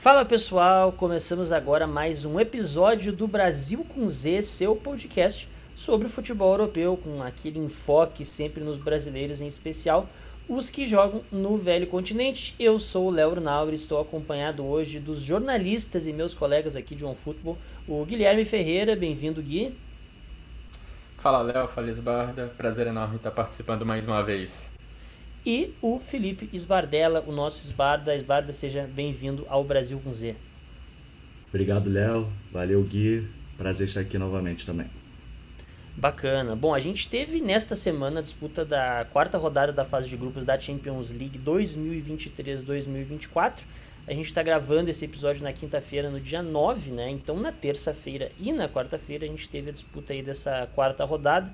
Fala pessoal, começamos agora mais um episódio do Brasil com Z, seu podcast sobre futebol europeu, com aquele enfoque sempre nos brasileiros, em especial os que jogam no velho continente. Eu sou o Léo Nauer, estou acompanhado hoje dos jornalistas e meus colegas aqui de OneFootball, o Guilherme Ferreira, bem-vindo Gui. Fala Léo, fala Esbarda, prazer enorme estar participando mais uma vez e o Felipe Esbardella, o nosso Esbarda. Esbarda, seja bem-vindo ao Brasil com Z. Obrigado, Léo. Valeu, Gui. Prazer estar aqui novamente também. Bacana. Bom, a gente teve nesta semana a disputa da quarta rodada da fase de grupos da Champions League 2023-2024. A gente está gravando esse episódio na quinta-feira, no dia 9, né? Então, na terça-feira e na quarta-feira, a gente teve a disputa aí dessa quarta rodada.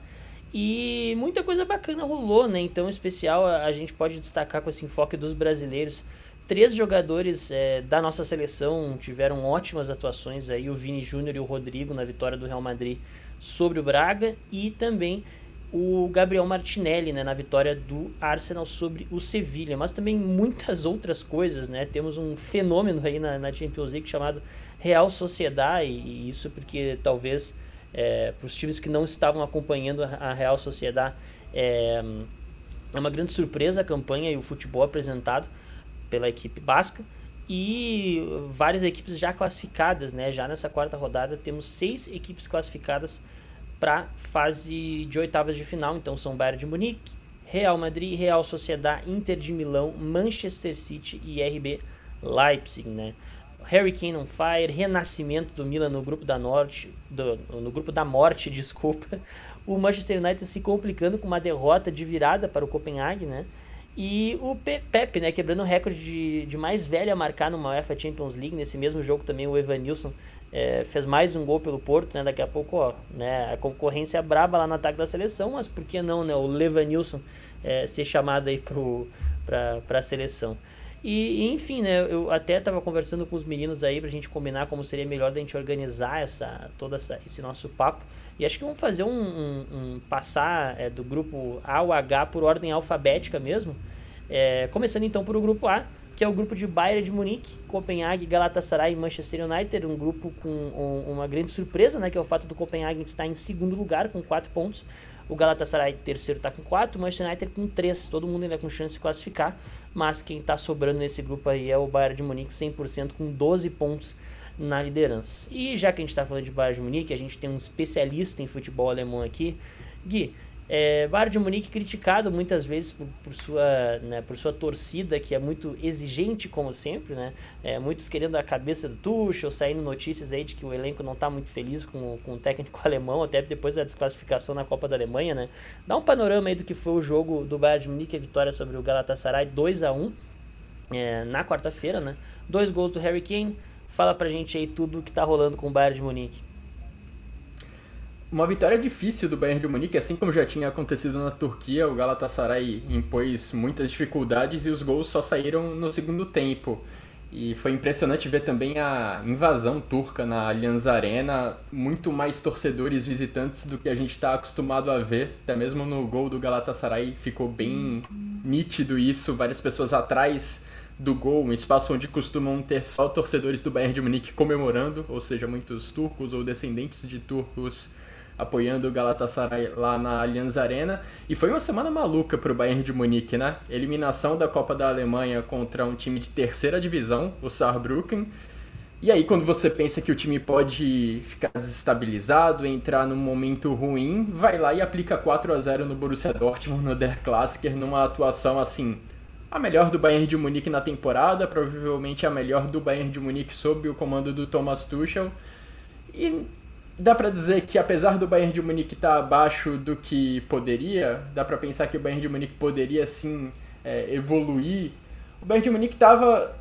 E muita coisa bacana rolou, né? Então, em especial, a gente pode destacar com esse enfoque dos brasileiros. Três jogadores é, da nossa seleção tiveram ótimas atuações aí, o Vini Júnior e o Rodrigo na vitória do Real Madrid sobre o Braga e também o Gabriel Martinelli né, na vitória do Arsenal sobre o Sevilha, mas também muitas outras coisas, né? Temos um fenômeno aí na, na Champions League chamado Real Sociedade, e isso porque talvez é, para os times que não estavam acompanhando a Real Sociedade, é, é uma grande surpresa a campanha e o futebol apresentado pela equipe basca e várias equipes já classificadas, né? Já nessa quarta rodada temos seis equipes classificadas para fase de oitavas de final. Então são Bayern de Munique, Real Madrid, Real Sociedade, Inter de Milão, Manchester City e RB Leipzig, né? Harry Kane on Fire, renascimento do Milan no grupo da Norte, do, no grupo da morte, desculpa. O Manchester United se complicando com uma derrota de virada para o Copenhague, né? E o Pepe, né, quebrando o recorde de, de mais velho a marcar numa UEFA Champions League. Nesse mesmo jogo também o Evanilson é, fez mais um gol pelo Porto, né? Daqui a pouco, ó, né, a concorrência braba lá no ataque da seleção, mas por que não, né? O Levanilson é, ser chamado aí para a seleção. E, enfim, né, eu até estava conversando com os meninos aí pra gente combinar como seria melhor da gente organizar essa, todo essa, esse nosso papo. E acho que vamos fazer um, um, um passar é, do grupo A ao H por ordem alfabética mesmo. É, começando então por o grupo A, que é o grupo de Bayern de Munique, Copenhague, Galatasaray e Manchester United, um grupo com um, uma grande surpresa, né, que é o fato do Copenhague estar em segundo lugar com 4 pontos. O Galatasaray terceiro está com 4, o Manchester United com 3. Todo mundo ainda com chance de classificar, mas quem está sobrando nesse grupo aí é o Bayern de Munique 100% com 12 pontos na liderança. E já que a gente está falando de Bayern de Munique, a gente tem um especialista em futebol alemão aqui. Gui, é, Bayern de Munique criticado muitas vezes por, por, sua, né, por sua torcida, que é muito exigente, como sempre, né? É, muitos querendo a cabeça do Tuchel, saindo notícias aí de que o elenco não está muito feliz com, com o técnico alemão, até depois da desclassificação na Copa da Alemanha, né? Dá um panorama aí do que foi o jogo do Bayern de Munique, a vitória sobre o Galatasaray 2 a 1 é, na quarta-feira, né? Dois gols do Harry Kane. Fala pra gente aí tudo o que tá rolando com o Bayern de Munique. Uma vitória difícil do Bayern de Munique, assim como já tinha acontecido na Turquia, o Galatasaray impôs muitas dificuldades e os gols só saíram no segundo tempo. E foi impressionante ver também a invasão turca na Allianz Arena, muito mais torcedores visitantes do que a gente está acostumado a ver. Até mesmo no gol do Galatasaray ficou bem nítido isso, várias pessoas atrás do gol, um espaço onde costumam ter só torcedores do Bayern de Munique comemorando, ou seja, muitos turcos ou descendentes de turcos apoiando o Galatasaray lá na Allianz Arena. E foi uma semana maluca para o Bayern de Munique, né? Eliminação da Copa da Alemanha contra um time de terceira divisão, o Saarbrücken. E aí, quando você pensa que o time pode ficar desestabilizado, entrar num momento ruim, vai lá e aplica 4 a 0 no Borussia Dortmund no Der Klassiker, numa atuação assim, a melhor do Bayern de Munique na temporada, provavelmente a melhor do Bayern de Munique sob o comando do Thomas Tuchel. E dá para dizer que apesar do Bayern de Munique estar tá abaixo do que poderia, dá para pensar que o Bayern de Munique poderia sim é, evoluir. O Bayern de Munique estava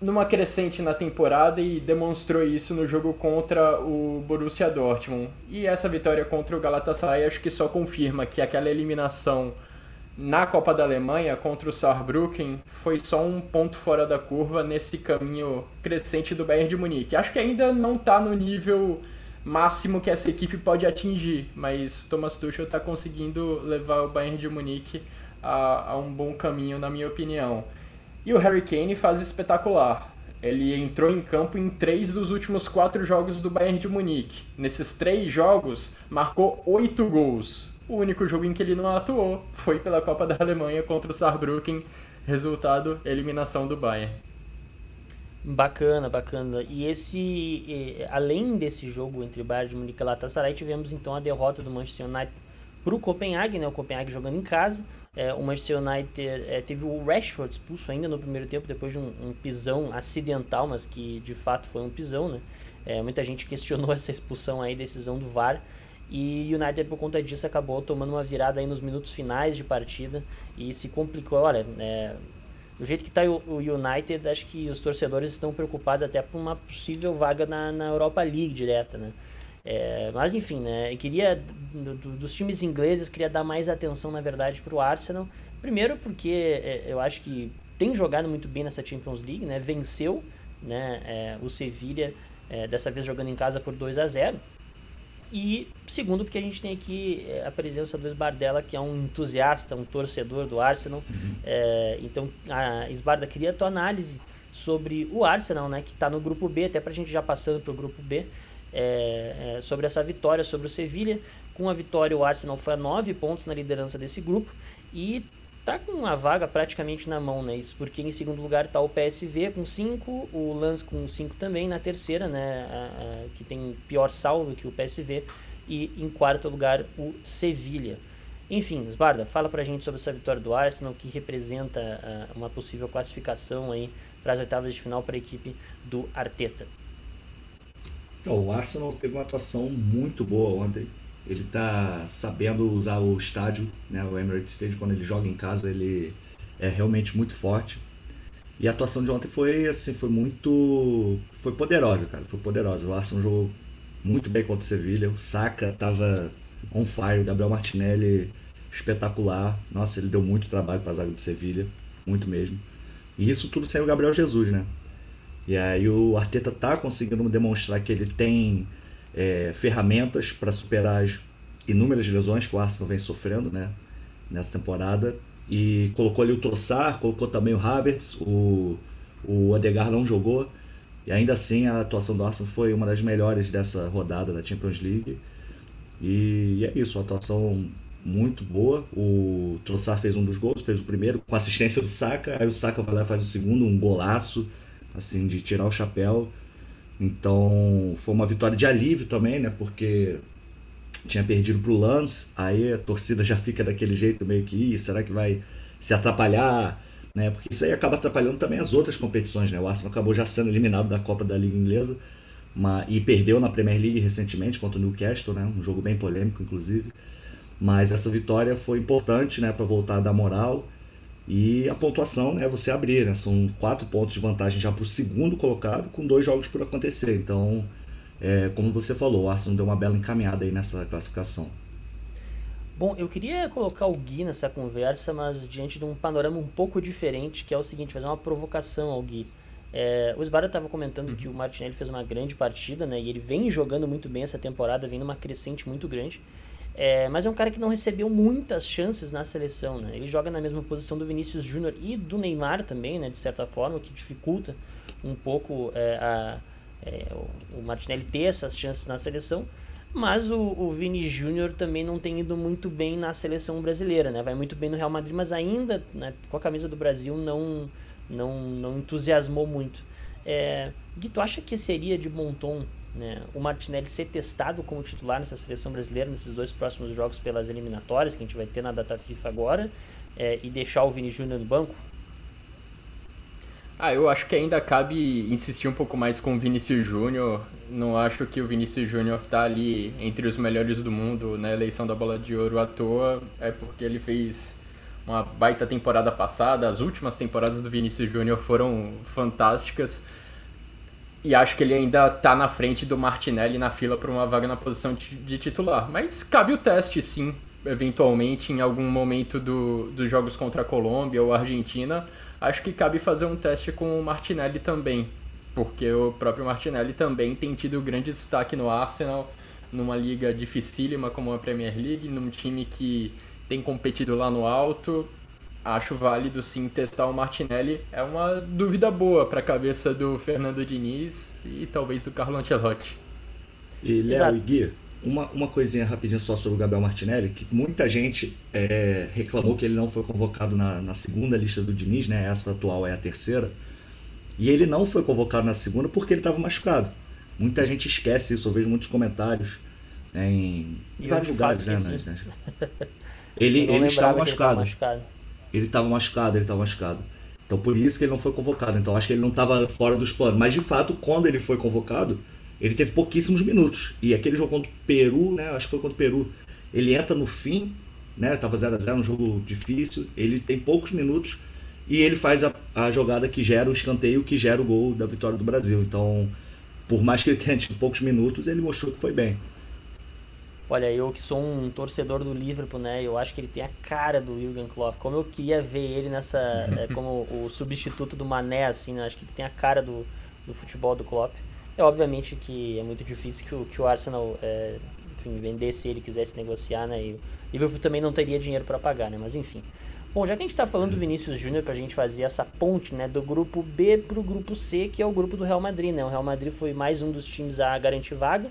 numa crescente na temporada e demonstrou isso no jogo contra o Borussia Dortmund. E essa vitória contra o Galatasaray acho que só confirma que aquela eliminação na Copa da Alemanha contra o Saarbrücken foi só um ponto fora da curva nesse caminho crescente do Bayern de Munique. Acho que ainda não está no nível máximo que essa equipe pode atingir, mas Thomas Tuchel está conseguindo levar o Bayern de Munique a, a, um bom caminho, na minha opinião. E o Harry Kane faz espetacular. ele entrou em campo em três dos últimos quatro jogos do Bayern de Munique. Nesses três jogos, marcou oito gols. O único jogo em que ele não atuou foi pela Copa da Alemanha contra o Saarbrücken. Resultado, eliminação do Bayern. Bacana, bacana. E esse, além desse jogo entre Bayern de Munique e Galatasaray, tivemos então a derrota do Manchester United para o Copenhague, né? O Copenhague jogando em casa. É, o Manchester United é, teve o Rashford expulso ainda no primeiro tempo, depois de um, um pisão acidental, mas que de fato foi um pisão, né? É, muita gente questionou essa expulsão aí, decisão do VAR. E o United, por conta disso, acabou tomando uma virada aí nos minutos finais de partida e se complicou. Olha, é, do jeito que está o United, acho que os torcedores estão preocupados até por uma possível vaga na, na Europa League direta, né? É, mas enfim, né? Eu queria do, do, dos times ingleses queria dar mais atenção, na verdade, para o Arsenal. Primeiro porque é, eu acho que tem jogado muito bem nessa Champions League, né? Venceu, né? É, o Sevilla é, dessa vez jogando em casa por 2 a 0 e segundo, porque a gente tem aqui é, a presença do Esbardella, que é um entusiasta, um torcedor do Arsenal. Uhum. É, então, a Esbarda, queria a tua análise sobre o Arsenal, né, que está no grupo B, até para a gente já passando para o grupo B, é, é, sobre essa vitória sobre o Sevilha. Com a vitória, o Arsenal foi a nove pontos na liderança desse grupo e tá com a vaga praticamente na mão, né? Isso porque em segundo lugar está o PSV com 5, o Lens com 5 também, na terceira, né? A, a, que tem pior saldo que o PSV, e em quarto lugar o Sevilha. Enfim, Sbarda, fala pra gente sobre essa vitória do Arsenal, que representa uma possível classificação aí para as oitavas de final para a equipe do Arteta. Então, o Arsenal teve uma atuação muito boa ontem ele tá sabendo usar o estádio, né, o Emirates Stadium, quando ele joga em casa, ele é realmente muito forte. E a atuação de ontem foi assim, foi muito foi poderosa, cara, foi poderosa. O Arsenal jogou muito bem contra o Sevilha, o Saka tava on fire, o Gabriel Martinelli espetacular. Nossa, ele deu muito trabalho para a zaga do Sevilha, muito mesmo. E isso tudo sem o Gabriel Jesus, né? E aí o Arteta tá conseguindo demonstrar que ele tem é, ferramentas para superar as inúmeras lesões que o Arsenal vem sofrendo né, nessa temporada. E colocou ali o Trossard, colocou também o Havertz, o, o Odegaard não jogou. E ainda assim a atuação do Arsenal foi uma das melhores dessa rodada da Champions League. E é isso, uma atuação muito boa. O Trossard fez um dos gols, fez o primeiro com assistência do Saka. Aí o Saka vai lá e faz o segundo, um golaço, assim, de tirar o chapéu. Então foi uma vitória de alívio também, né? Porque tinha perdido para o Lance, aí a torcida já fica daquele jeito meio que, será que vai se atrapalhar? Né? Porque isso aí acaba atrapalhando também as outras competições, né? O Arsenal acabou já sendo eliminado da Copa da Liga Inglesa e perdeu na Premier League recentemente contra o Newcastle, né? Um jogo bem polêmico, inclusive. Mas essa vitória foi importante, né? Para voltar a dar moral e a pontuação né, você abrir, né? São quatro pontos de vantagem já para o segundo colocado, com dois jogos por acontecer. Então, é, como você falou, o Arsenal deu uma bela encaminhada aí nessa classificação. Bom, eu queria colocar o Gui nessa conversa, mas diante de um panorama um pouco diferente, que é o seguinte, fazer uma provocação ao Gui. É, o Esbara estava comentando uhum. que o Martinelli fez uma grande partida, né? E ele vem jogando muito bem essa temporada, vem numa crescente muito grande. É, mas é um cara que não recebeu muitas chances na seleção, né? Ele joga na mesma posição do Vinícius Júnior e do Neymar também, né? De certa forma, o que dificulta um pouco é, a, é, o Martinelli ter essas chances na seleção. Mas o, o Vini Júnior também não tem ido muito bem na seleção brasileira, né? Vai muito bem no Real Madrid, mas ainda né, com a camisa do Brasil não, não, não entusiasmou muito. É, Gui, tu acha que seria de bom tom né, o Martinelli ser testado como titular nessa seleção brasileira nesses dois próximos jogos pelas eliminatórias que a gente vai ter na data FIFA agora é, e deixar o Vini Júnior no banco? Ah, eu acho que ainda cabe insistir um pouco mais com o Vinícius Júnior. Não acho que o Vinícius Júnior tá ali entre os melhores do mundo na eleição da Bola de Ouro à toa. É porque ele fez uma baita temporada passada. As últimas temporadas do Vinícius Júnior foram fantásticas. E acho que ele ainda tá na frente do Martinelli na fila para uma vaga na posição de titular. Mas cabe o teste, sim, eventualmente, em algum momento do, dos jogos contra a Colômbia ou a Argentina. Acho que cabe fazer um teste com o Martinelli também. Porque o próprio Martinelli também tem tido grande destaque no Arsenal, numa liga dificílima como a Premier League, num time que tem competido lá no alto. Acho válido sim testar o Martinelli. É uma dúvida boa para a cabeça do Fernando Diniz e talvez do Carlo Ancelotti. E Léo e Gui, uma, uma coisinha rapidinho só sobre o Gabriel Martinelli, que muita gente é, reclamou que ele não foi convocado na, na segunda lista do Diniz, né? Essa atual é a terceira. E ele não foi convocado na segunda porque ele estava machucado. Muita gente esquece isso, eu vejo muitos comentários né, em, em vários lugares, né, né? Ele, ele estava machucado. Ele estava machucado, ele estava machucado. Então por isso que ele não foi convocado. Então acho que ele não estava fora dos planos. Mas de fato, quando ele foi convocado, ele teve pouquíssimos minutos. E aquele jogo contra o Peru, né? Acho que foi contra o Peru. Ele entra no fim, né? Tava 0 a 0 um jogo difícil. Ele tem poucos minutos e ele faz a, a jogada que gera o escanteio, que gera o gol da vitória do Brasil. Então, por mais que ele tenha tido poucos minutos, ele mostrou que foi bem. Olha, eu que sou um torcedor do Liverpool, né? Eu acho que ele tem a cara do Jurgen Klopp. Como eu queria ver ele nessa, é, como o substituto do Mané, assim, né? Acho que ele tem a cara do, do futebol do Klopp. É obviamente que é muito difícil que o, que o Arsenal é, enfim, vendesse ele quisesse negociar, né? E o Liverpool também não teria dinheiro para pagar, né? Mas enfim. Bom, já que a gente está falando do Vinícius Júnior para a gente fazer essa ponte, né, do grupo B para o grupo C, que é o grupo do Real Madrid, né? O Real Madrid foi mais um dos times a garantir vaga.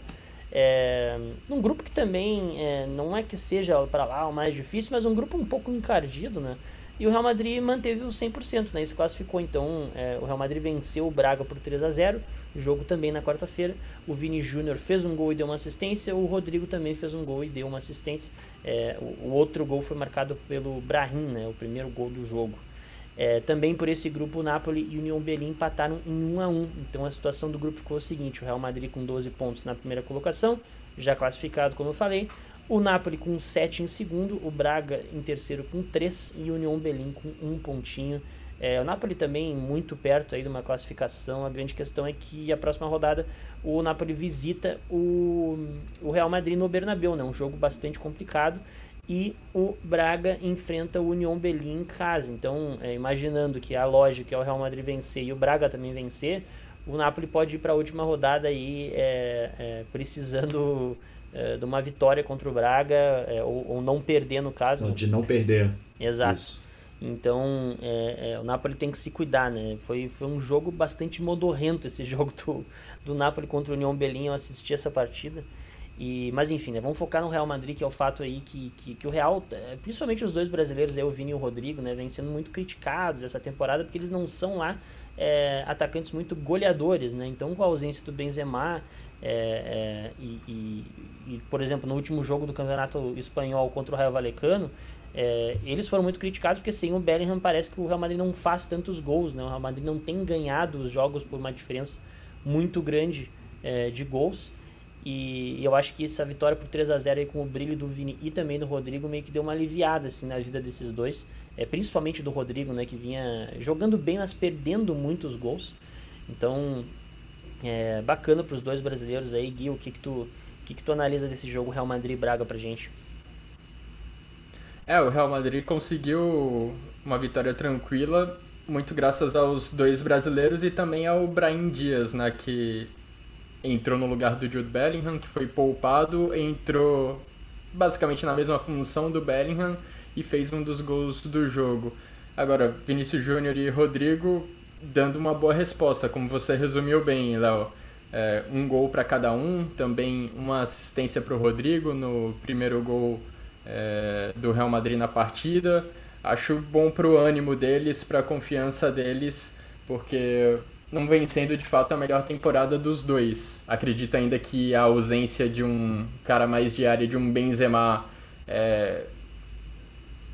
É, um grupo que também é, não é que seja para lá o mais difícil, mas um grupo um pouco encardido, né? E o Real Madrid manteve o 100%, né? E se classificou, então, é, o Real Madrid venceu o Braga por 3 a 0 jogo também na quarta-feira. O Vini Júnior fez um gol e deu uma assistência, o Rodrigo também fez um gol e deu uma assistência. É, o, o, outro gol foi marcado pelo Brahim, né? O primeiro gol do jogo. É, também por esse grupo, o Napoli e o Union Berlin empataram em 1 a 1 Então a situação do grupo ficou a seguinte: o Real Madrid com 12 pontos na primeira colocação, já classificado, como eu falei. O Napoli com 7 em segundo, o Braga em terceiro com 3 e o Union Berlin com um pontinho. É, o Napoli também muito perto aí de uma classificação. A grande questão é que a próxima rodada o Napoli visita o, o Real Madrid no Bernabéu, né? Um jogo bastante complicado. E o Braga enfrenta o Union Berlin em casa. Então, é, imaginando que a lógica é o Real Madrid vencer e o Braga também vencer, o Napoli pode ir para a última rodada aí é, é, precisando é, de uma vitória contra o Braga, é, ou, ou, não perder no caso. De não perder. Exato. Isso. Então, é, é, o Napoli tem que se cuidar, né? Foi, foi um jogo bastante modorrento esse jogo do, do Napoli contra o União Berlim. Eu assisti essa partida. E, mas enfim, né, vamos focar no Real Madrid, que é o fato aí que, que, que o Real, é, principalmente os dois brasileiros, aí, o Vini e o Rodrigo, né, vêm sendo muito criticados essa temporada porque eles não são lá é, atacantes muito goleadores, né? Então, com a ausência do Benzema é, é, e, e, e, por exemplo, no último jogo do Campeonato Espanhol contra o Raio Valecano, é, eles foram muito criticados porque sem o Bellingham parece que o Real Madrid não faz tantos gols, né? O Real Madrid não tem ganhado os jogos por uma diferença muito grande é, de gols. E, eu acho que essa vitória por 3 a 0 aí com o brilho do Vini e também do Rodrigo meio que deu uma aliviada assim na vida desses dois, é, principalmente do Rodrigo, né, que vinha jogando bem, mas perdendo muitos gols. Então, é bacana para os dois brasileiros aí, Gui, o que que tu, que que tu analisa desse jogo Real Madrid Braga pra gente? É, o Real Madrid conseguiu uma vitória tranquila, muito graças aos dois brasileiros e também ao Brahim Dias, né, que entrou no lugar do Jude Bellingham, que foi poupado, entrou basicamente na mesma função do Bellingham e fez um dos gols do jogo. Agora, Vinícius Júnior e Rodrigo dando uma boa resposta, como você resumiu bem, Léo. É, um gol para cada um, também uma assistência para o Rodrigo no primeiro gol é, do Real Madrid na partida. Acho bom para o ânimo deles, para a confiança deles, porque não vem sendo de fato a melhor temporada dos dois. Acredito ainda que a ausência de um cara mais de área, de um Benzema, é,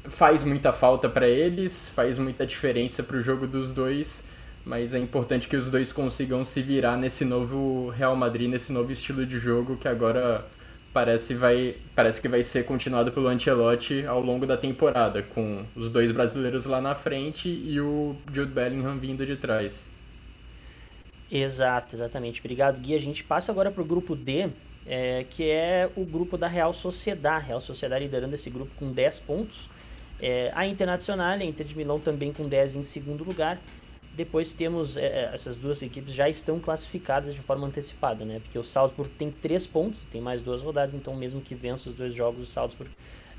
faz muita falta para eles, faz muita diferença para o jogo dos dois, mas é importante que os dois consigam se virar nesse novo Real Madrid, nesse novo estilo de jogo que agora parece, vai, parece que vai ser continuado pelo Ancelotti ao longo da temporada, com os dois brasileiros lá na frente e o Jude Bellingham vindo de trás. Exato, exatamente. Obrigado, Gui. A gente passa agora para o grupo D, é, que é o grupo da Real Sociedade. Real Sociedade liderando esse grupo com 10 pontos. É, a Internacional, a Inter de Milão também com 10 em segundo lugar. Depois temos, é, é, essas duas equipes já estão classificadas de forma antecipada, né? Porque o Salzburg tem três pontos, tem mais duas rodadas, então mesmo que vença os dois jogos, o Salzburg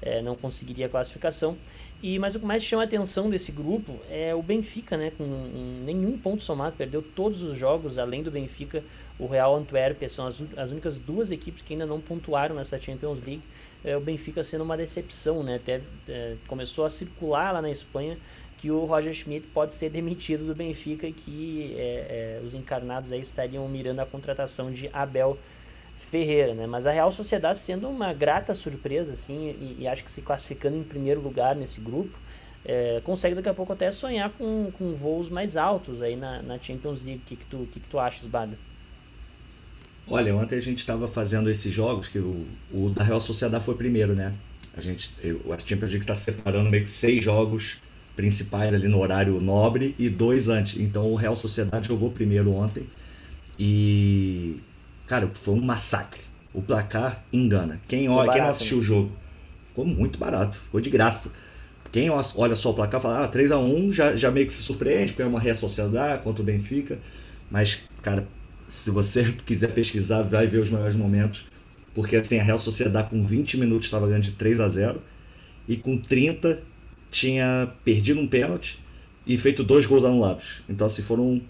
é, não conseguiria a classificação. E, mas o que mais chama a atenção desse grupo é o Benfica, né? Com um, nenhum ponto somado, perdeu todos os jogos, além do Benfica, o Real Antuérpia são as, as únicas duas equipes que ainda não pontuaram nessa Champions League. É, o Benfica sendo uma decepção, né? Até, é, começou a circular lá na Espanha que o Roger Schmidt pode ser demitido do Benfica e que é, é os encarnados aí estariam mirando a contratação de Abel Ferreira, né? Mas a Real Sociedade sendo uma grata surpresa, assim, e, e acho que se classificando em primeiro lugar nesse grupo, é, consegue daqui a pouco até sonhar com, com voos mais altos aí na, na Champions League. O que, que, tu, que, que tu achas, Bada? Olha, ontem a gente estava fazendo esses jogos, que o, o da Real Sociedade foi primeiro, né? A gente, eu, a Champions League está separando meio que seis jogos principais ali no horário nobre e dois antes. Então o Real Sociedade jogou primeiro ontem e Cara, foi um massacre. O placar engana. Quem, olha, barato, quem não assistiu né? o jogo, ficou muito barato, ficou de graça. Quem olha só o placar fala, ah, 3x1 já, já meio que se surpreende, porque é uma Real Sociedade contra o Benfica. Mas, cara, se você quiser pesquisar, vai ver os melhores momentos. Porque assim, a Real Sociedade com 20 minutos estava ganhando de 3 a 0 e com 30 tinha perdido um pênalti e feito dois gols anulados. Então, assim, foram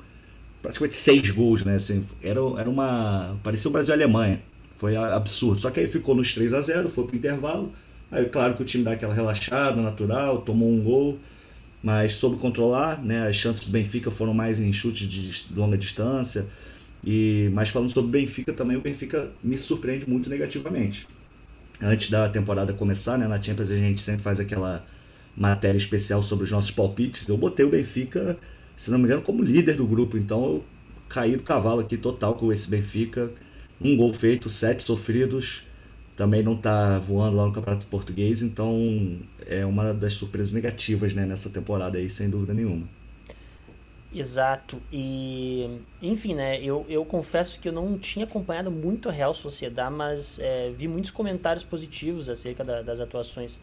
praticamente seis gols, né? Assim, era, era uma. Parecia o Brasil e a Alemanha. Foi absurdo. Só que aí ficou nos 3 a 0 foi pro intervalo. Aí, claro que o time dá aquela relaxada natural, tomou um gol, mas soube controlar, né? As chances do Benfica foram mais em chute de longa distância. E, mas falando sobre o Benfica também, o Benfica me surpreende muito negativamente. Antes da temporada começar, né, na Champions a gente sempre faz aquela matéria especial sobre os nossos palpites. Eu botei o Benfica se não me engano, como líder do grupo. Então eu caí do cavalo aqui total com esse Benfica. Um gol feito, sete sofridos. Também não está voando lá no Campeonato Português, então é uma das surpresas negativas né, nessa temporada aí, sem dúvida nenhuma. Exato. E, enfim, né, eu, eu confesso que eu não tinha acompanhado muito a Real Sociedade, mas é, vi muitos comentários positivos acerca da, das atuações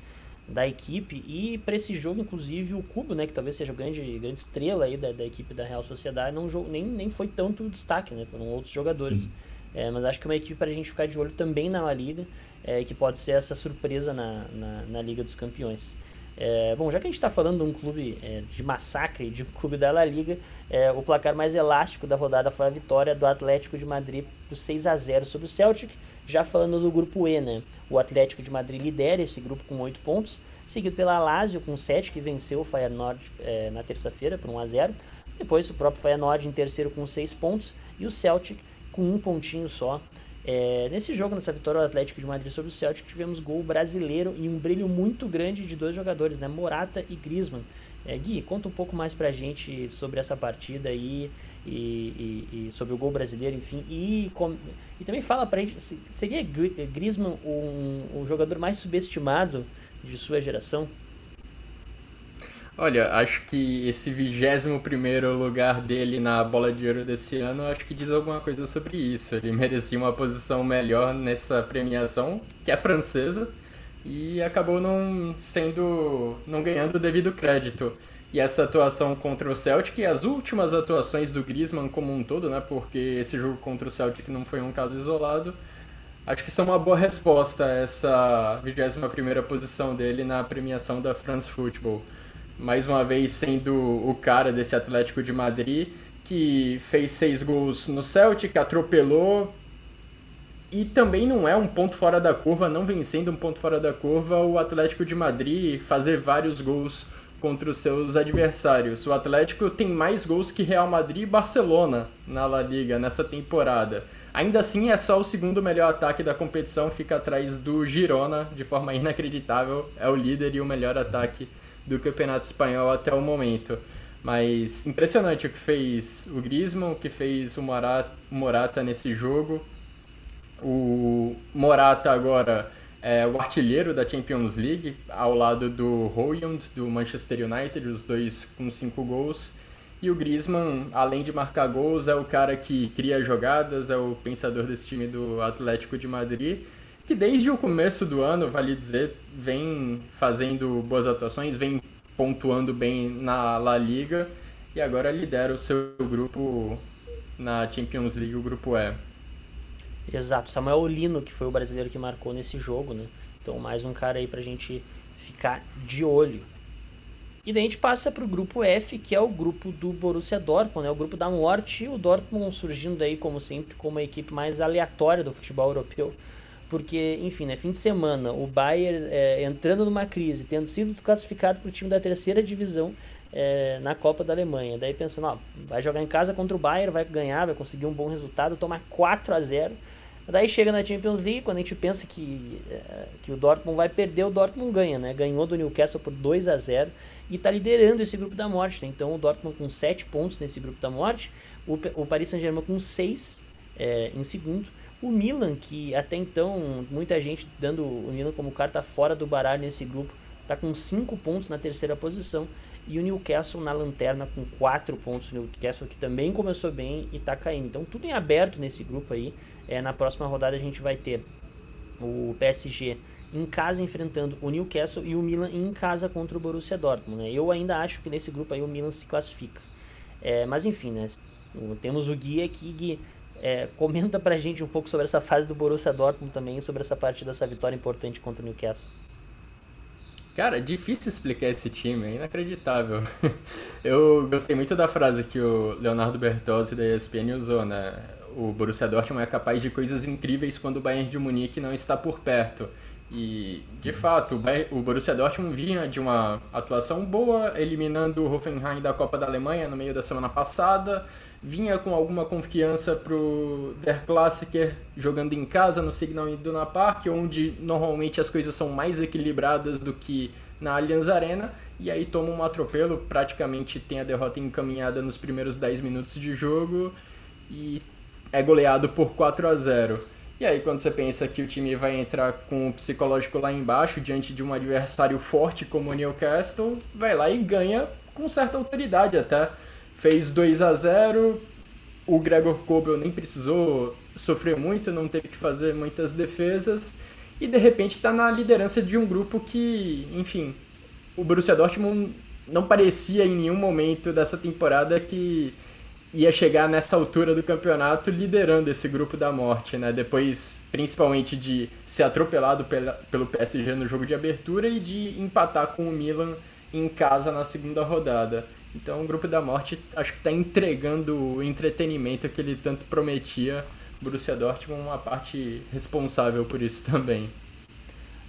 da equipe e para esse jogo inclusive o Cubo né que talvez seja a grande grande estrela aí da, da equipe da Real Sociedade não nem, nem foi tanto destaque né foram outros jogadores uhum. é, mas acho que é uma equipe para a gente ficar de olho também na La Liga é, que pode ser essa surpresa na, na, na Liga dos Campeões é, bom, já que a gente está falando de um clube é, de massacre, de um clube da La Liga, é, o placar mais elástico da rodada foi a vitória do Atlético de Madrid por 6 a 0 sobre o Celtic. Já falando do grupo E, né? O Atlético de Madrid lidera esse grupo com 8 pontos, seguido pela Lazio com 7, que venceu o Feyenoord é, na terça-feira por 1 a 0 Depois o próprio Feyenoord em terceiro com 6 pontos e o Celtic com um pontinho só é, nesse jogo, nessa vitória do Atlético de Madrid sobre o Celtic, tivemos gol brasileiro e um brilho muito grande de dois jogadores, né? Morata e Griezmann. É, Gui, conta um pouco mais pra gente sobre essa partida aí e, e sobre o gol brasileiro, enfim. E, com, e também fala pra gente, seria Griezmann um, um jogador mais subestimado de sua geração? Olha, acho que esse 21 primeiro lugar dele na bola de ouro desse ano, acho que diz alguma coisa sobre isso. Ele merecia uma posição melhor nessa premiação, que é francesa, e acabou não sendo, não ganhando o devido crédito. E essa atuação contra o Celtic e as últimas atuações do Griezmann como um todo, né? Porque esse jogo contra o Celtic não foi um caso isolado. Acho que são uma boa resposta a essa 21 primeira posição dele na premiação da France Football mais uma vez sendo o cara desse Atlético de Madrid, que fez seis gols no Celtic, atropelou. E também não é um ponto fora da curva, não vencendo um ponto fora da curva, o Atlético de Madrid fazer vários gols contra os seus adversários. O Atlético tem mais gols que Real Madrid e Barcelona na La Liga nessa temporada. Ainda assim, é só o segundo melhor ataque da competição, fica atrás do Girona de forma inacreditável. É o líder e o melhor ataque do Campeonato Espanhol até o momento. Mas impressionante o que fez o Griezmann, o que fez o Morata, nesse jogo. O Morata agora é o artilheiro da Champions League, ao lado do Højlund, do Manchester United, os dois com cinco gols. E o Griezmann, além de marcar gols, é o cara que cria jogadas, é o pensador desse time do Atlético de Madrid que desde o começo do ano, vale dizer, vem fazendo boas atuações, vem pontuando bem na La Liga e agora lidera o seu grupo na Champions League, o grupo E. Exato, Samuel Olino, que foi o brasileiro que marcou nesse jogo, né? Então mais um cara aí pra gente ficar de olho. E daí a gente passa para o grupo F, que é o grupo do Borussia Dortmund, né? o grupo da morte, e o Dortmund surgindo aí, como sempre, como a equipe mais aleatória do futebol europeu. Porque, enfim, né, fim de semana, o Bayern é, entrando numa crise, tendo sido desclassificado para o time da terceira divisão é, na Copa da Alemanha. Daí pensando, ó, vai jogar em casa contra o Bayern, vai ganhar, vai conseguir um bom resultado, tomar 4 a 0 Daí chega na Champions League, quando a gente pensa que, é, que o Dortmund vai perder, o Dortmund ganha, né? Ganhou do Newcastle por 2 a 0 e está liderando esse grupo da morte. Né? Então o Dortmund com 7 pontos nesse grupo da morte, o, o Paris Saint-Germain com 6 é, em segundo. O Milan, que até então muita gente dando o Milan como carta fora do baralho nesse grupo, está com 5 pontos na terceira posição. E o Newcastle na lanterna com 4 pontos. O Newcastle que também começou bem e está caindo. Então tudo em aberto nesse grupo aí. É, na próxima rodada a gente vai ter o PSG em casa enfrentando o Newcastle e o Milan em casa contra o Borussia Dortmund. Né? Eu ainda acho que nesse grupo aí o Milan se classifica. É, mas enfim, né? temos o Gui aqui, Gui, é, comenta pra gente um pouco sobre essa fase do Borussia Dortmund também, sobre essa partida, essa vitória importante contra o Newcastle. Cara, é difícil explicar esse time, é inacreditável. Eu gostei muito da frase que o Leonardo Bertozzi da ESPN usou, né? O Borussia Dortmund é capaz de coisas incríveis quando o Bayern de Munique não está por perto. E, de fato, o Borussia Dortmund vinha de uma atuação boa, eliminando o Hoffenheim da Copa da Alemanha no meio da semana passada, vinha com alguma confiança pro Der Klassiker jogando em casa no Signal Iduna Park, onde normalmente as coisas são mais equilibradas do que na Allianz Arena, e aí toma um atropelo, praticamente tem a derrota encaminhada nos primeiros 10 minutos de jogo e é goleado por 4 a 0. E aí, quando você pensa que o time vai entrar com o psicológico lá embaixo, diante de um adversário forte como o Newcastle, vai lá e ganha com certa autoridade até. Fez 2 a 0 o Gregor Kobel nem precisou sofrer muito, não teve que fazer muitas defesas, e de repente está na liderança de um grupo que, enfim, o Borussia Dortmund não parecia em nenhum momento dessa temporada que ia chegar nessa altura do campeonato liderando esse grupo da morte, né? Depois, principalmente de ser atropelado pela, pelo PSG no jogo de abertura e de empatar com o Milan em casa na segunda rodada. Então, o grupo da morte acho que está entregando o entretenimento que ele tanto prometia. Borussia Dortmund uma parte responsável por isso também.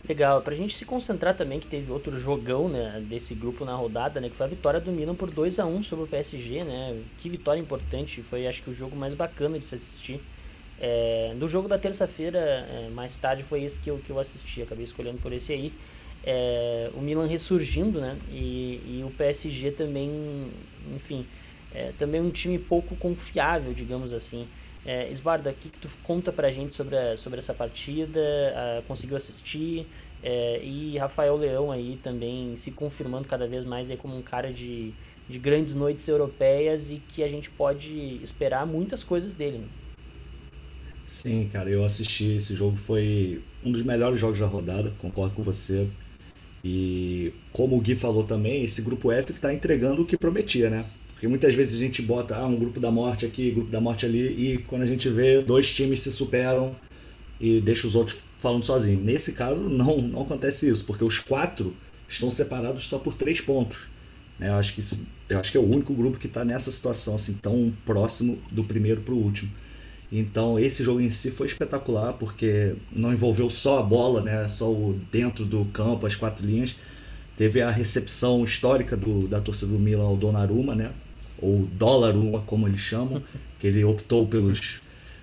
Legal, pra gente se concentrar também que teve outro jogão, né, desse grupo na rodada, né, que foi a vitória do Milan por 2 a 1 sobre o PSG, né? Que vitória importante, foi acho que o jogo mais bacana de se assistir. É, do jogo da terça-feira, é, mais tarde, foi esse que eu, que eu assisti, acabei escolhendo por esse aí. É, o Milan ressurgindo, né? E, e o PSG também, enfim, é, também um time pouco confiável, digamos assim. É, Esbarda, o que, que tu conta pra gente sobre, a, sobre essa partida? A, conseguiu assistir? É, e Rafael Leão aí também se confirmando cada vez mais aí como um cara de, de grandes noites europeias e que a gente pode esperar muitas coisas dele. Né? Sim, cara, eu assisti esse jogo, foi um dos melhores jogos da rodada, concordo com você. E como o Gui falou também, esse grupo F está entregando o que prometia, né? Porque muitas vezes a gente bota ah, um grupo da morte aqui, grupo da morte ali, e quando a gente vê, dois times se superam e deixa os outros falando sozinhos. Nesse caso, não, não acontece isso, porque os quatro estão separados só por três pontos. Né? Eu, acho que, eu acho que é o único grupo que está nessa situação, assim, tão próximo do primeiro para o último. Então, esse jogo em si foi espetacular, porque não envolveu só a bola, né? só o dentro do campo, as quatro linhas. Teve a recepção histórica do, da torcida do Milan ao Donnarumma, né? ou dólar uma, como eles chamam, que ele optou pelos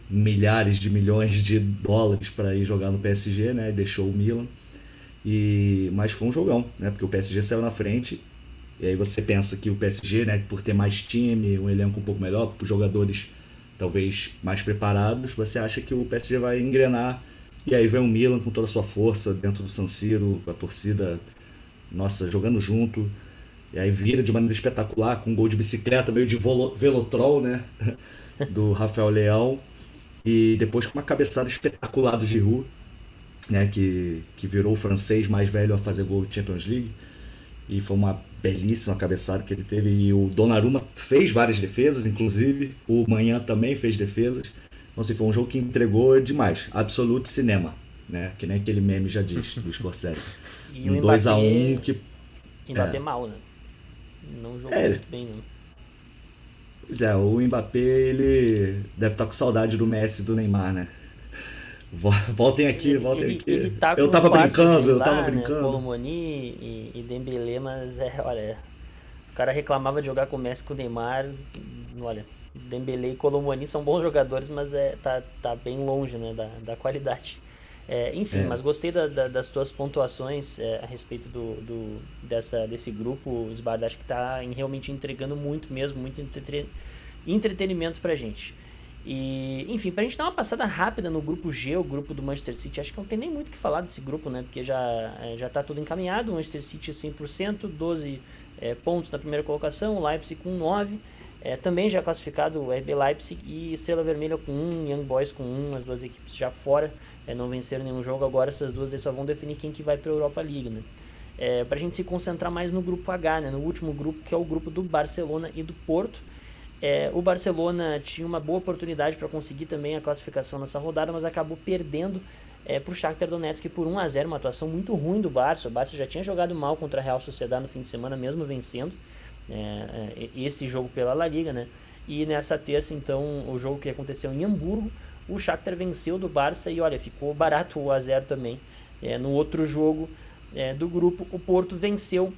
milhares de milhões de dólares para ir jogar no PSG, né? E deixou o Milan. E mas foi um jogão, né? Porque o PSG saiu na frente. E aí você pensa que o PSG, né, por ter mais time, um elenco um pouco melhor, jogadores talvez mais preparados, você acha que o PSG vai engrenar. E aí vem o Milan com toda a sua força dentro do San Siro, a torcida, nossa, jogando junto. E aí vira de maneira espetacular, com um gol de bicicleta, meio de velotrol, né? Do Rafael Leão. E depois com uma cabeçada espetacular do Giroud, né? Que, que virou o francês mais velho a fazer gol de Champions League. E foi uma belíssima cabeçada que ele teve. E o Donnarumma fez várias defesas, inclusive. O Manhã também fez defesas. Então, assim, foi um jogo que entregou demais. Absoluto cinema, né? Que nem aquele meme já diz, do Scorsese. e um 2x1 um que... E bater é. mal, né? não jogou é. muito bem, não. Pois é, o Mbappé, ele deve estar com saudade do Messi e do Neymar, né? Voltem aqui, voltem ele, aqui. Ele tá eu tava brincando, eu tava né? brincando. Colomoni e, e Dembélé, mas é, olha, o cara reclamava de jogar com o Messi com o Neymar, olha, Dembélé e Colomoni são bons jogadores, mas é, tá, tá bem longe né, da, da qualidade. É, enfim, é. mas gostei da, da, das tuas pontuações é, a respeito do, do, dessa, desse grupo. O Sbard acho que está realmente entregando muito mesmo, muito entreten entretenimento pra gente. E, enfim, pra gente dar uma passada rápida no grupo G, o grupo do Manchester City, acho que não tem nem muito o que falar desse grupo, né? Porque já, é, já tá tudo encaminhado. O Manchester City 100%, 12 é, pontos na primeira colocação, o Leipzig com 9. É, também já classificado o RB Leipzig e Estrela Vermelha com 1, Young Boys com 1, as duas equipes já fora, é, não venceram nenhum jogo, agora essas duas só vão definir quem que vai para a Europa League, né? É, para a gente se concentrar mais no grupo H, né, no último grupo, que é o grupo do Barcelona e do Porto. É, o Barcelona tinha uma boa oportunidade para conseguir também a classificação nessa rodada, mas acabou perdendo é, para o Shakhtar Donetsk por 1 a 0 uma atuação muito ruim do Barça. O Barça já tinha jogado mal contra a Real Sociedade no fim de semana, mesmo vencendo é, é, esse jogo pela La Liga, né? E nessa terça, então, o jogo que aconteceu em Hamburgo, o Shakhtar venceu do Barça e, olha, ficou barato o a 0 também. É, no outro jogo é, do grupo, o Porto venceu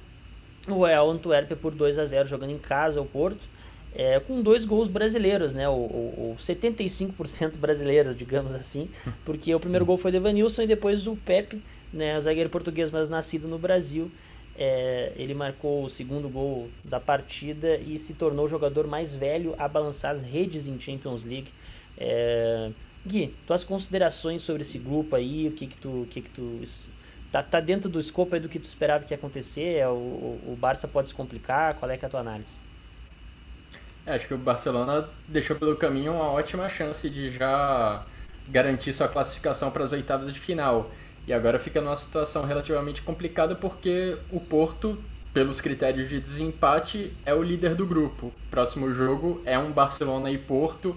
o Real Antuérpia por 2 a 0 jogando em casa o Porto, é, com dois gols brasileiros, né? O, o, o 75% brasileiro, digamos assim, porque o primeiro gol foi do Evanilson e depois o Pepe, né, o zagueiro português, mas nascido no Brasil, é, ele marcou o segundo gol da partida e se tornou o jogador mais velho a balançar as redes em Champions League. É, Gui, tuas considerações sobre esse grupo aí, o que que tu, o que que tu tá, tá dentro do escopo do que tu esperava que ia acontecer? É, o, o Barça pode se complicar? Qual é, é a tua análise? É, acho que o Barcelona deixou pelo caminho uma ótima chance de já garantir sua classificação para as oitavas de final. E agora fica numa situação relativamente complicada porque o Porto, pelos critérios de desempate, é o líder do grupo. Próximo jogo é um Barcelona e Porto.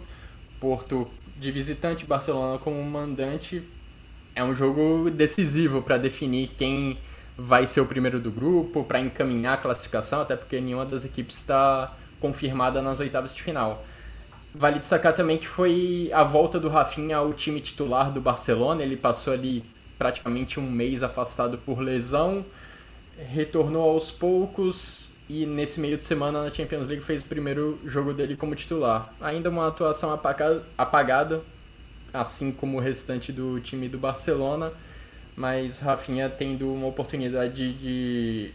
Porto de visitante, Barcelona como mandante. É um jogo decisivo para definir quem vai ser o primeiro do grupo, para encaminhar a classificação, até porque nenhuma das equipes está confirmada nas oitavas de final. Vale destacar também que foi a volta do Rafinha ao time titular do Barcelona. Ele passou ali praticamente um mês afastado por lesão, retornou aos poucos e nesse meio de semana na Champions League fez o primeiro jogo dele como titular. Ainda uma atuação apagada, assim como o restante do time do Barcelona, mas Rafinha tendo uma oportunidade de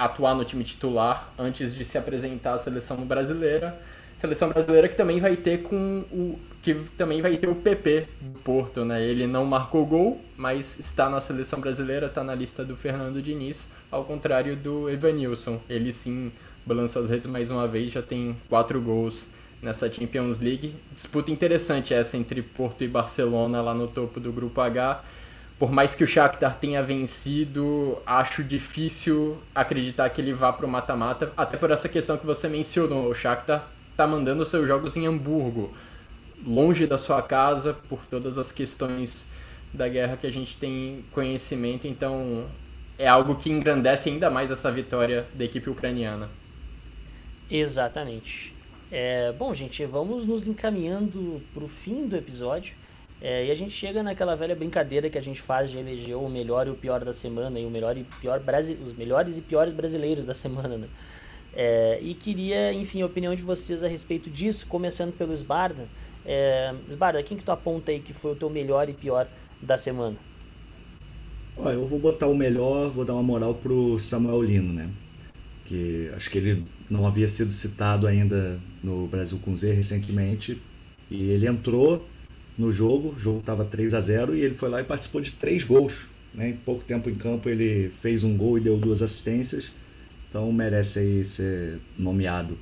atuar no time titular antes de se apresentar à seleção brasileira. Seleção brasileira que também vai ter com o que também vai ter o PP do Porto, né? Ele não marcou gol, mas está na seleção brasileira, está na lista do Fernando Diniz, ao contrário do Evanilson. Ele sim balançou as redes mais uma vez, já tem quatro gols nessa Champions League. Disputa interessante essa entre Porto e Barcelona lá no topo do grupo H. Por mais que o Shakhtar tenha vencido, acho difícil acreditar que ele vá para o mata-mata, até por essa questão que você mencionou. O Shakhtar está mandando seus jogos em Hamburgo, longe da sua casa, por todas as questões da guerra que a gente tem conhecimento, então é algo que engrandece ainda mais essa vitória da equipe ucraniana. Exatamente. É, bom, gente, vamos nos encaminhando para o fim do episódio. É, e a gente chega naquela velha brincadeira que a gente faz de eleger o melhor e o pior da semana e o melhor e pior os melhores e piores brasileiros da semana, né? É, e queria, enfim, a opinião de vocês a respeito disso, começando pelo Sbarda. É, Sbarda, quem que tu aponta aí que foi o teu melhor e pior da semana? Olha, eu vou botar o melhor, vou dar uma moral pro Samuel Lino, né? Que acho que ele não havia sido citado ainda no Brasil com Z recentemente. E ele entrou no jogo, o jogo estava 3 a 0 e ele foi lá e participou de três gols. Né? Em pouco tempo em campo ele fez um gol e deu duas assistências. Então merece aí ser nomeado.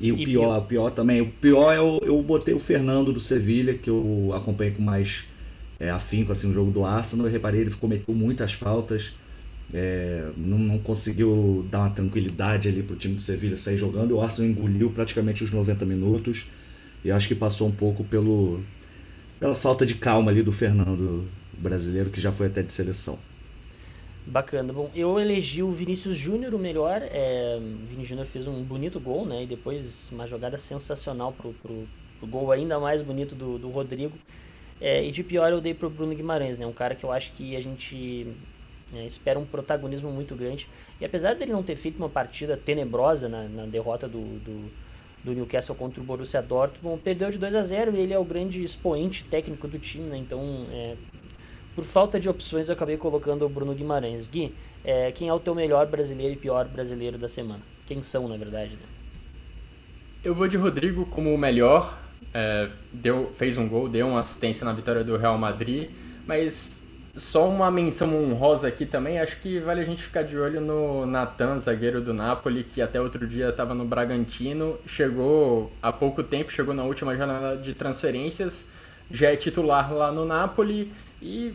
E o pior, pior, o pior também, o pior é eu, eu botei o Fernando do Sevilha, que eu acompanhei com mais é, afinco assim, o jogo do Arsenal. Eu reparei, ele cometeu muitas faltas. É, não, não, conseguiu dar uma tranquilidade ali pro time do Sevilha sair jogando. O Arsenal engoliu praticamente os 90 minutos. E acho que passou um pouco pelo, pela falta de calma ali do Fernando brasileiro, que já foi até de seleção. Bacana. Bom, eu elegi o Vinícius Júnior o melhor. É, o Vinícius Júnior fez um bonito gol, né? E depois uma jogada sensacional pro, pro, pro gol ainda mais bonito do, do Rodrigo. É, e de pior eu dei pro Bruno Guimarães, né? Um cara que eu acho que a gente é, espera um protagonismo muito grande. E apesar dele não ter feito uma partida tenebrosa na, na derrota do, do, do, Newcastle contra o Borussia Dortmund, perdeu de 2 a 0 e ele é o grande expoente técnico do time, né? Então, é, por falta de opções, eu acabei colocando o Bruno Guimarães. Gui, é, quem é o teu melhor brasileiro e pior brasileiro da semana? Quem são, na verdade? Né? Eu vou de Rodrigo como o melhor. É, deu, fez um gol, deu uma assistência na vitória do Real Madrid, mas só uma menção honrosa aqui também, acho que vale a gente ficar de olho no Natan, zagueiro do Napoli, que até outro dia estava no Bragantino, chegou há pouco tempo, chegou na última jornada de transferências, já é titular lá no Napoli e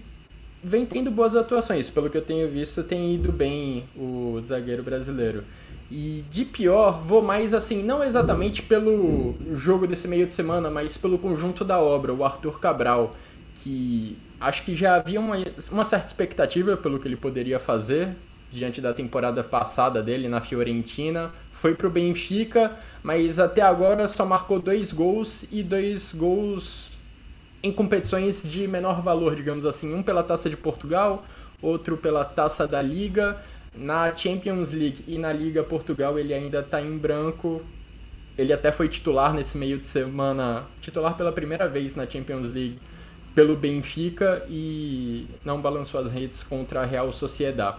vem tendo boas atuações. Pelo que eu tenho visto, tem ido bem o zagueiro brasileiro. E de pior, vou mais assim, não exatamente pelo jogo desse meio de semana, mas pelo conjunto da obra, o Arthur Cabral, que acho que já havia uma, uma certa expectativa pelo que ele poderia fazer diante da temporada passada dele na Fiorentina. Foi para o Benfica, mas até agora só marcou dois gols e dois gols em competições de menor valor, digamos assim. Um pela Taça de Portugal, outro pela Taça da Liga. Na Champions League e na Liga Portugal ele ainda está em branco. Ele até foi titular nesse meio de semana, titular pela primeira vez na Champions League pelo Benfica e não balançou as redes contra a Real Sociedade.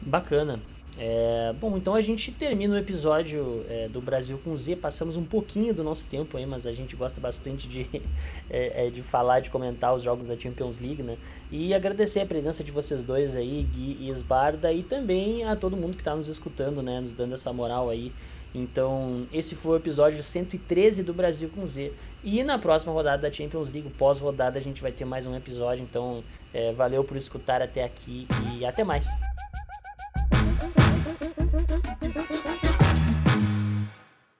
Bacana. É, bom, então a gente termina o episódio é, do Brasil com Z. Passamos um pouquinho do nosso tempo aí, mas a gente gosta bastante de, é, é, de falar, de comentar os jogos da Champions League, né? E agradecer a presença de vocês dois aí, Gui e Esbarda, e também a todo mundo que está nos escutando, né? Nos dando essa moral aí então, esse foi o episódio 113 do Brasil com Z. E na próxima rodada da Champions League, pós-rodada, a gente vai ter mais um episódio. Então, é, valeu por escutar até aqui e até mais.